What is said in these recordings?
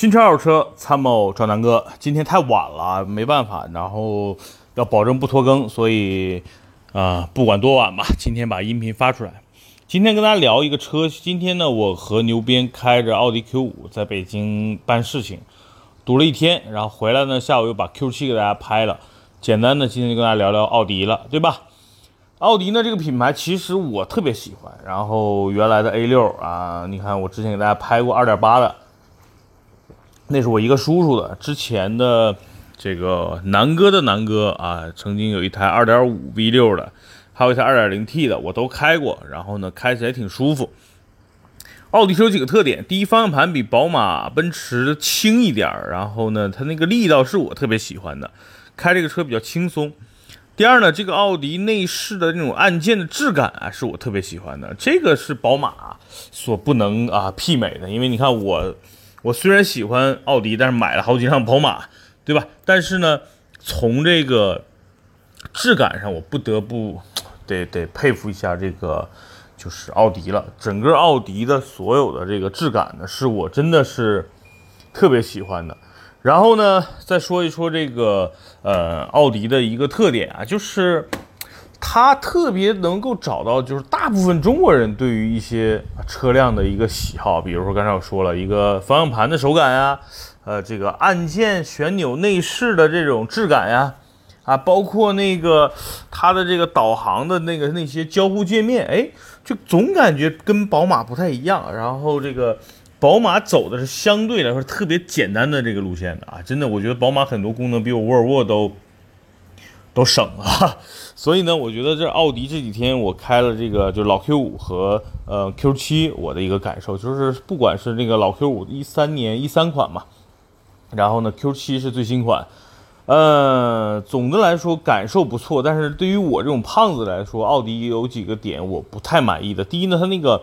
新车二手车参谋赵南哥，今天太晚了，没办法，然后要保证不拖更，所以啊、不管多晚吧，今天把音频发出来。今天跟大家聊一个车，今天呢，我和牛鞭开着奥迪 Q5 在北京办事情，堵了一天，然后回来呢，下午又把 Q7 给大家拍了。简单的，今天就跟大家聊聊奥迪了，对吧？奥迪呢这个品牌其实我特别喜欢，然后原来的 A6 啊，你看我之前给大家拍过2.8的，那是我一个叔叔的，之前的这个南哥的南哥啊，曾经有一台2.5 V6 的，还有一台 2.0T 的，我都开过，然后呢开起来挺舒服。奥迪车有几个特点，第一，方向盘比宝马、奔驰轻一点儿，然后呢，它那个力道是我特别喜欢的，开这个车比较轻松。第二呢，这个奥迪内饰的那种按键的质感啊，是我特别喜欢的，这个是宝马所不能啊媲美的。因为你看我，我虽然喜欢奥迪，但是买了好几辆宝马，对吧？但是呢，从这个质感上，我不得不 得得佩服一下这个就是奥迪了。整个奥迪的所有的这个质感呢，是我真的是特别喜欢的。然后呢，再说一说这个呃奥迪的一个特点啊，就是它特别能够找到就是大部分中国人对于一些车辆的一个喜好，比如说刚才我说了一个方向盘的手感呀，呃这个按键旋钮内饰的这种质感呀，啊包括那个它的这个导航的那个那些交互界面，哎，就总感觉跟宝马不太一样，然后这个。宝马走的是相对来说特别简单的这个路线的啊，真的，我觉得宝马很多功能比我沃尔沃都都省了，所以呢，我觉得这奥迪这几天我开了这个就老 Q 五和呃 Q 七，我的一个感受就是，不管是那个老 Q 五一三年一三款嘛，然后呢 Q 七是最新款，呃，总的来说感受不错，但是对于我这种胖子来说，奥迪有几个点我不太满意的。第一呢，它那个。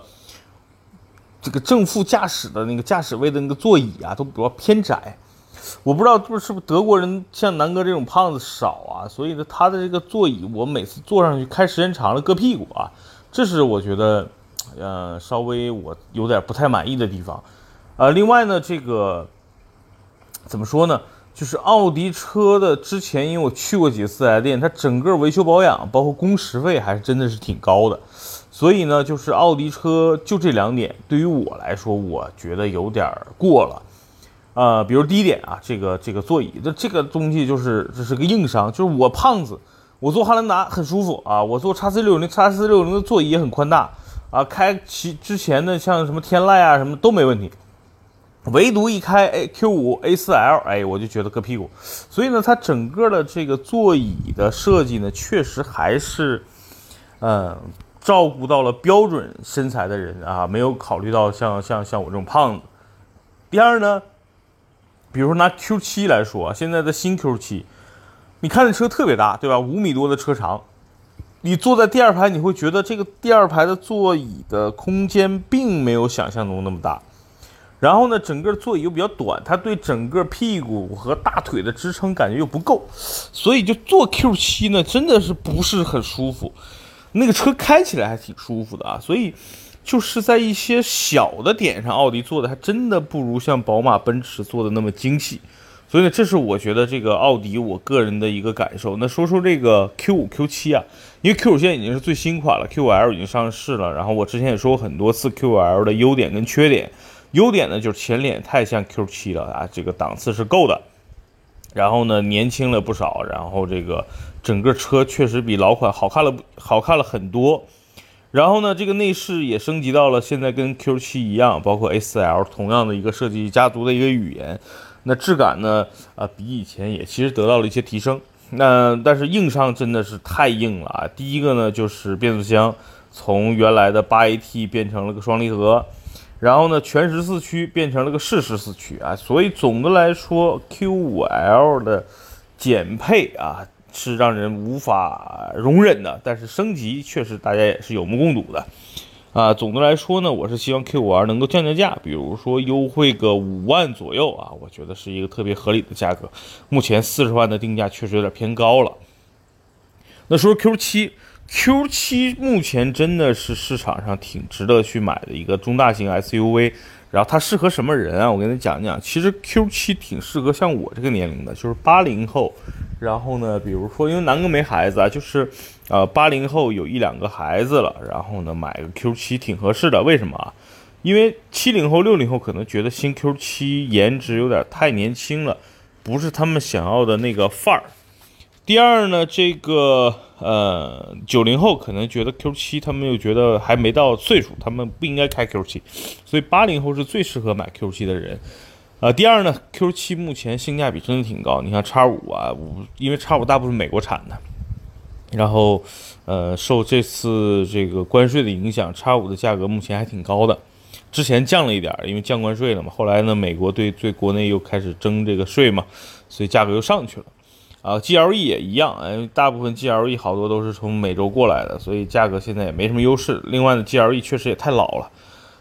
这个正副驾驶的那个驾驶位的那个座椅啊，都比较偏窄。我不知道是不是德国人像南哥这种胖子少啊，所以呢，他的这个座椅我每次坐上去开时间长了硌屁股啊，这是我觉得呃稍微我有点不太满意的地方。呃，另外呢，这个怎么说呢？就是奥迪车的之前，因为我去过几次四 S 店，它整个维修保养包括工时费还是真的是挺高的。所以呢，就是奥迪车就这两点，对于我来说，我觉得有点过了。呃，比如第一点啊，这个这个座椅，这这个东西就是这是个硬伤，就是我胖子，我坐汉兰达很舒服啊，我坐叉 C 六零，叉 C 六零的座椅也很宽大啊，开其之前的像什么天籁啊什么都没问题，唯独一开 A Q 五 A 四 L，哎，我就觉得硌屁股。所以呢，它整个的这个座椅的设计呢，确实还是，嗯。照顾到了标准身材的人啊，没有考虑到像像像我这种胖子。第二呢，比如说拿 Q7 来说，现在的新 Q7，你看这车特别大，对吧？五米多的车长，你坐在第二排，你会觉得这个第二排的座椅的空间并没有想象中那么大。然后呢，整个座椅又比较短，它对整个屁股和大腿的支撑感觉又不够，所以就坐 Q7 呢，真的是不是很舒服。那个车开起来还挺舒服的啊，所以就是在一些小的点上，奥迪做的还真的不如像宝马、奔驰做的那么精细。所以呢，这是我觉得这个奥迪我个人的一个感受。那说说这个 Q5、Q7 啊，因为 Q5 现在已经是最新款了，Q5L 已经上市了。然后我之前也说过很多次 Q5L 的优点跟缺点。优点呢就是前脸太像 Q7 了啊，这个档次是够的。然后呢，年轻了不少，然后这个整个车确实比老款好看了，好看了很多。然后呢，这个内饰也升级到了现在跟 Q7 一样，包括 A4L 同样的一个设计家族的一个语言。那质感呢，啊，比以前也其实得到了一些提升。那但是硬伤真的是太硬了啊！第一个呢，就是变速箱从原来的八 AT 变成了个双离合。然后呢，全时四驱变成了个适时四驱啊，所以总的来说，Q5L 的减配啊是让人无法容忍的。但是升级确实大家也是有目共睹的啊。总的来说呢，我是希望 Q5L 能够降降价，比如说优惠个五万左右啊，我觉得是一个特别合理的价格。目前四十万的定价确实有点偏高了。那说说 Q7。Q 七目前真的是市场上挺值得去买的一个中大型 SUV。然后它适合什么人啊？我跟你讲讲，其实 Q 七挺适合像我这个年龄的，就是八零后。然后呢，比如说，因为南哥没孩子啊，就是呃八零后有一两个孩子了，然后呢买个 Q 七挺合适的。为什么啊？因为七零后、六零后可能觉得新 Q 七颜值有点太年轻了，不是他们想要的那个范儿。第二呢，这个呃九零后可能觉得 Q 七，他们又觉得还没到岁数，他们不应该开 Q 七，所以八零后是最适合买 Q 七的人。呃，第二呢，Q 七目前性价比真的挺高，你看叉五啊，五因为叉五大部分美国产的，然后呃受这次这个关税的影响，叉五的价格目前还挺高的。之前降了一点，因为降关税了嘛。后来呢，美国对对国内又开始征这个税嘛，所以价格又上去了。啊，GLE 也一样，哎，大部分 GLE 好多都是从美洲过来的，所以价格现在也没什么优势。另外呢，GLE 确实也太老了。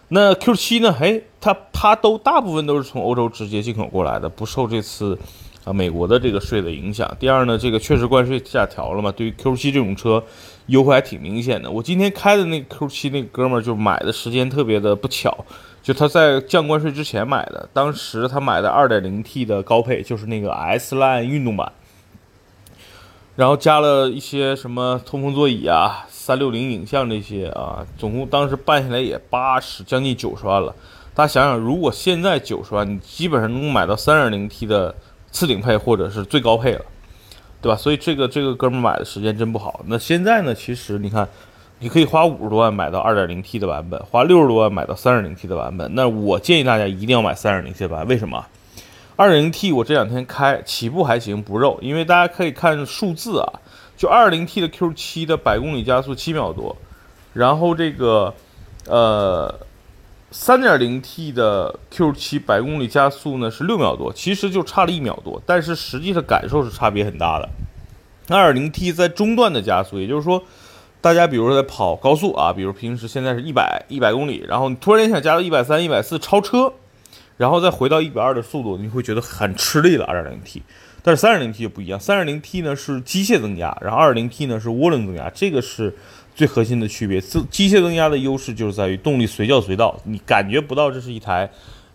那 Q7 呢？哎，它它都大部分都是从欧洲直接进口过来的，不受这次啊美国的这个税的影响。第二呢，这个确实关税下调了嘛，对于 Q7 这种车。优惠还挺明显的。我今天开的那 Q7 那哥们儿就买的时间特别的不巧，就他在降关税之前买的。当时他买的 2.0T 的高配，就是那个 S Line 运动版，然后加了一些什么通风座椅啊、360影像这些啊，总共当时办下来也八十将近九十万了。大家想想，如果现在九十万，你基本上能买到 3.0T 的次顶配或者是最高配了。对吧？所以这个这个哥们买的时间真不好。那现在呢？其实你看，你可以花五十多万买到二点零 T 的版本，花六十多万买到三点零 T 的版本。那我建议大家一定要买三点零 T 版。为什么？二点零 T 我这两天开起步还行，不肉。因为大家可以看数字啊，就二零 T 的 Q 七的百公里加速七秒多，然后这个呃。三点零 T 的 Q 七百公里加速呢是六秒多，其实就差了一秒多，但是实际的感受是差别很大的。二点零 T 在中段的加速，也就是说，大家比如说在跑高速啊，比如平时现在是一百一百公里，然后你突然间想加到一百三、一百四超车，然后再回到一百二的速度，你会觉得很吃力的。二点零 T，但是三点零 T 就不一样，三点零 T 呢是机械增压，然后二点零 T 呢是涡轮增压，这个是。最核心的区别，自机械增压的优势就是在于动力随叫随到，你感觉不到这是一台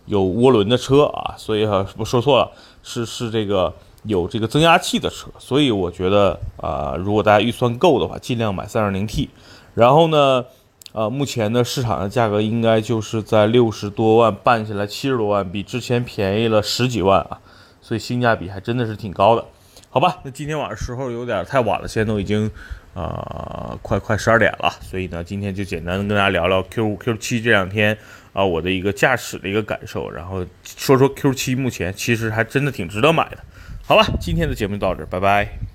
有涡轮的车啊，所以哈，我说错了，是是这个有这个增压器的车，所以我觉得啊，如果大家预算够的话，尽量买 3.0T，然后呢，呃，目前的市场的价格应该就是在六十多万办下来七十多万，比之前便宜了十几万啊，所以性价比还真的是挺高的，好吧？那今天晚上时候有点太晚了，现在都已经。呃，快快十二点了，所以呢，今天就简单的跟大家聊聊 Q 五、Q 七这两天啊，我的一个驾驶的一个感受，然后说说 Q 七目前其实还真的挺值得买的，好了？今天的节目就到这，拜拜。